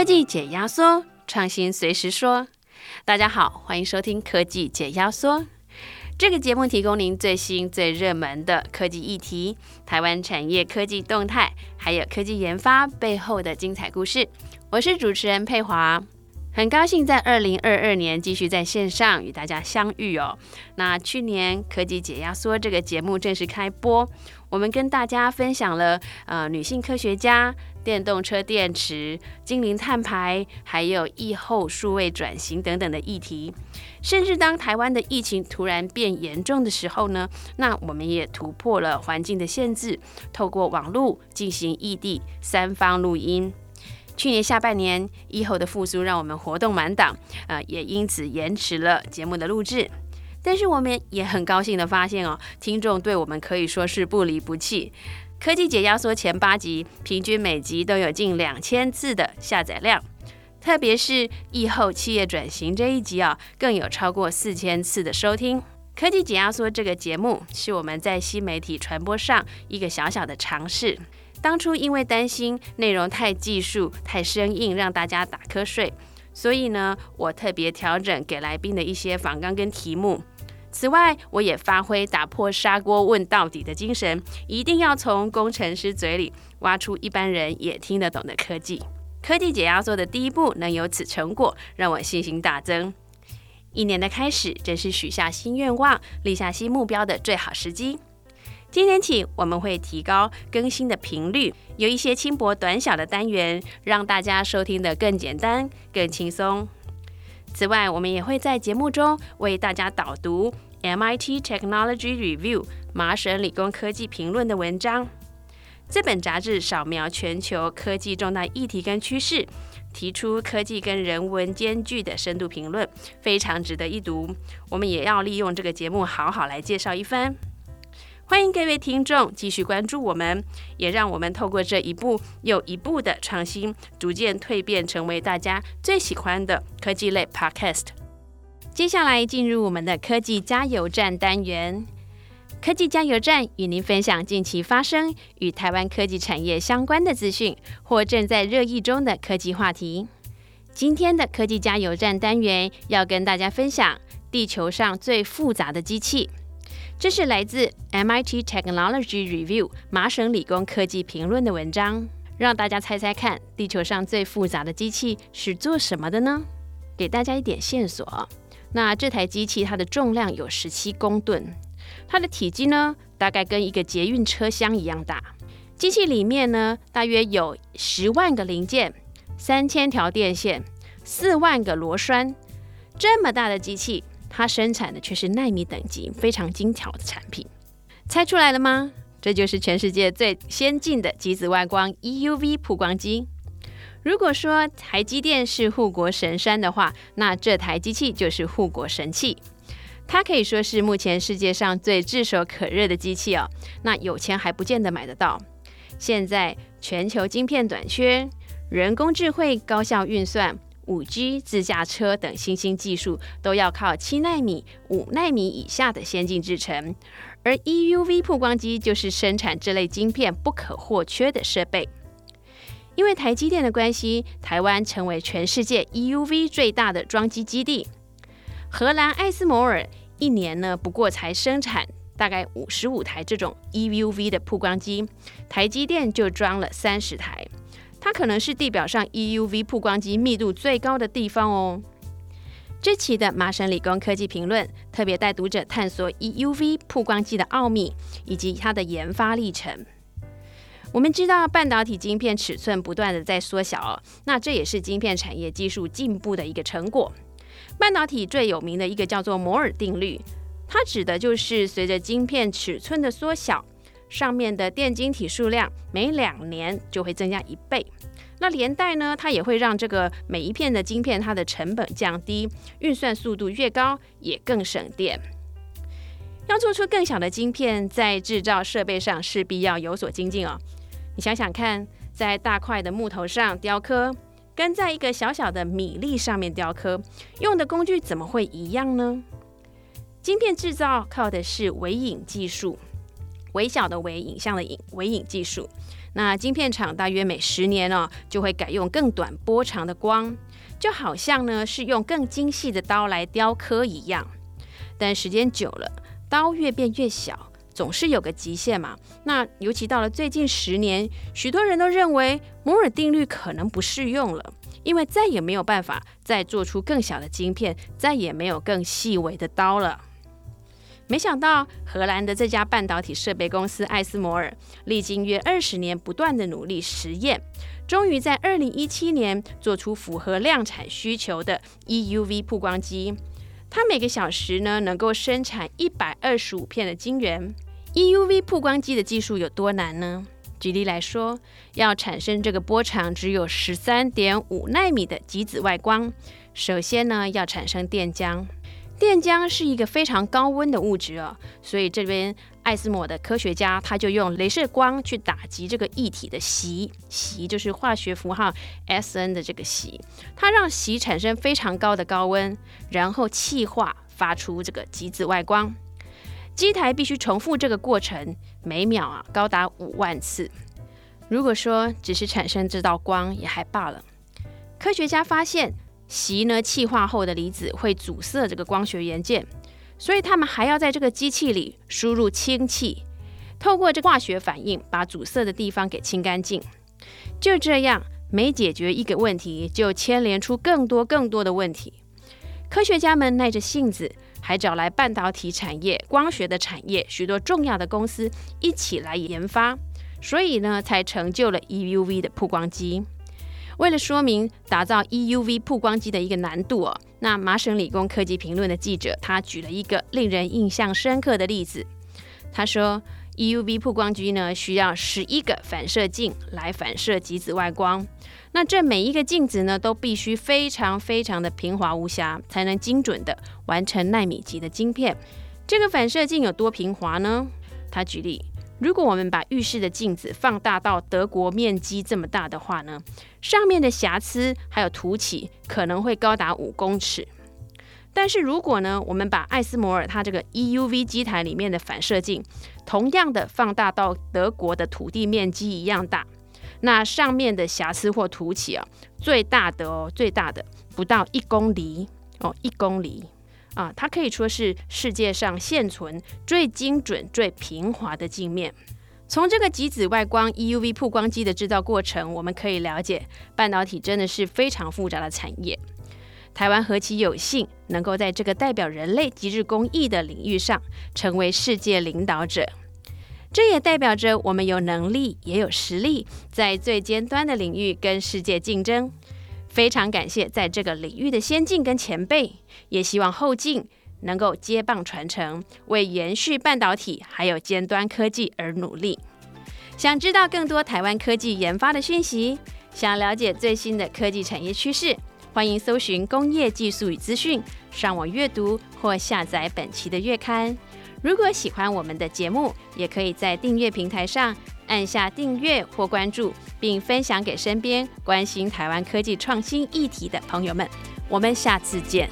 科技解压缩，创新随时说。大家好，欢迎收听科技解压缩。这个节目提供您最新最热门的科技议题、台湾产业科技动态，还有科技研发背后的精彩故事。我是主持人佩华。很高兴在二零二二年继续在线上与大家相遇哦。那去年科技解压缩这个节目正式开播，我们跟大家分享了呃女性科学家、电动车电池、精灵碳排，还有疫后数位转型等等的议题。甚至当台湾的疫情突然变严重的时候呢，那我们也突破了环境的限制，透过网络进行异地三方录音。去年下半年，疫后的复苏让我们活动满档，呃，也因此延迟了节目的录制。但是我们也很高兴的发现哦，听众对我们可以说是不离不弃。科技解压缩前八集，平均每集都有近两千次的下载量，特别是疫后企业转型这一集啊，更有超过四千次的收听。科技解压缩这个节目是我们在新媒体传播上一个小小的尝试。当初因为担心内容太技术、太生硬，让大家打瞌睡，所以呢，我特别调整给来宾的一些访纲跟题目。此外，我也发挥打破砂锅问到底的精神，一定要从工程师嘴里挖出一般人也听得懂的科技。科技解压缩的第一步能有此成果，让我信心大增。一年的开始，正是许下新愿望、立下新目标的最好时机。今年起，我们会提高更新的频率，有一些轻薄短小的单元，让大家收听的更简单、更轻松。此外，我们也会在节目中为大家导读 MIT Technology Review 麻省理工科技评论的文章。这本杂志扫描全球科技重大议题跟趋势，提出科技跟人文兼具的深度评论，非常值得一读。我们也要利用这个节目，好好来介绍一番。欢迎各位听众继续关注我们，也让我们透过这一步又一步的创新，逐渐蜕变成为大家最喜欢的科技类 Podcast。接下来进入我们的科技加油站单元，科技加油站与您分享近期发生与台湾科技产业相关的资讯或正在热议中的科技话题。今天的科技加油站单元要跟大家分享地球上最复杂的机器。这是来自 MIT Technology Review 麻省理工科技评论的文章，让大家猜猜看，地球上最复杂的机器是做什么的呢？给大家一点线索，那这台机器它的重量有十七公吨，它的体积呢大概跟一个捷运车厢一样大。机器里面呢大约有十万个零件，三千条电线，四万个螺栓，这么大的机器。它生产的却是纳米等级非常精巧的产品，猜出来了吗？这就是全世界最先进的极紫外光 EUV 曝光机。如果说台积电是护国神山的话，那这台机器就是护国神器。它可以说是目前世界上最炙手可热的机器哦。那有钱还不见得买得到。现在全球晶片短缺，人工智慧高效运算。五 G、自驾车等新兴技术都要靠七纳米、五纳米以下的先进制程，而 EUV 曝光机就是生产这类晶片不可或缺的设备。因为台积电的关系，台湾成为全世界 EUV 最大的装机基地。荷兰艾斯摩尔一年呢，不过才生产大概五十五台这种 EUV 的曝光机，台积电就装了三十台。它可能是地表上 EUV 曝光机密度最高的地方哦。这期的麻省理工科技评论特别带读者探索 EUV 曝光机的奥秘以及它的研发历程。我们知道半导体晶片尺寸不断的在缩小，那这也是晶片产业技术进步的一个成果。半导体最有名的一个叫做摩尔定律，它指的就是随着晶片尺寸的缩小。上面的电晶体数量每两年就会增加一倍，那连带呢，它也会让这个每一片的晶片它的成本降低，运算速度越高也更省电。要做出更小的晶片，在制造设备上势必要有所精进哦。你想想看，在大块的木头上雕刻，跟在一个小小的米粒上面雕刻，用的工具怎么会一样呢？晶片制造靠的是微影技术。微小的微，影像的影，微影技术。那晶片厂大约每十年哦，就会改用更短波长的光，就好像呢是用更精细的刀来雕刻一样。但时间久了，刀越变越小，总是有个极限嘛。那尤其到了最近十年，许多人都认为摩尔定律可能不适用了，因为再也没有办法再做出更小的晶片，再也没有更细微的刀了。没想到，荷兰的这家半导体设备公司艾斯摩尔，历经约二十年不断的努力实验，终于在二零一七年做出符合量产需求的 EUV 曝光机。它每个小时呢，能够生产一百二十五片的晶圆。EUV 曝光机的技术有多难呢？举例来说，要产生这个波长只有十三点五纳米的极紫外光，首先呢，要产生电浆。电浆是一个非常高温的物质哦，所以这边艾斯摩的科学家他就用镭射光去打击这个液体的锡，锡就是化学符号 Sn 的这个锡，它让锡产生非常高的高温，然后气化发出这个极紫外光。机台必须重复这个过程，每秒啊高达五万次。如果说只是产生这道光也还罢了，科学家发现。锡呢，气化后的离子会阻塞这个光学元件，所以他们还要在这个机器里输入氢气，透过这化学反应把阻塞的地方给清干净。就这样，每解决一个问题，就牵连出更多更多的问题。科学家们耐着性子，还找来半导体产业、光学的产业许多重要的公司一起来研发，所以呢，才成就了 EUV 的曝光机。为了说明打造 EUV 曝光机的一个难度哦，那麻省理工科技评论的记者他举了一个令人印象深刻的例子。他说，EUV 曝光机呢需要十一个反射镜来反射极紫外光，那这每一个镜子呢都必须非常非常的平滑无瑕，才能精准的完成纳米级的晶片。这个反射镜有多平滑呢？他举例。如果我们把浴室的镜子放大到德国面积这么大的话呢，上面的瑕疵还有凸起可能会高达五公尺。但是如果呢，我们把艾斯摩尔它这个 EUV 机台里面的反射镜同样的放大到德国的土地面积一样大，那上面的瑕疵或凸起啊，最大的哦，最大的不到一公里哦，一公里。啊，它可以说是世界上现存最精准、最平滑的镜面。从这个极紫外光 EUV 曝光机的制造过程，我们可以了解，半导体真的是非常复杂的产业。台湾何其有幸，能够在这个代表人类极致工艺的领域上成为世界领导者。这也代表着我们有能力，也有实力，在最尖端的领域跟世界竞争。非常感谢在这个领域的先进跟前辈，也希望后进能够接棒传承，为延续半导体还有尖端科技而努力。想知道更多台湾科技研发的讯息，想了解最新的科技产业趋势，欢迎搜寻工业技术与资讯，上网阅读或下载本期的月刊。如果喜欢我们的节目，也可以在订阅平台上。按下订阅或关注，并分享给身边关心台湾科技创新议题的朋友们。我们下次见。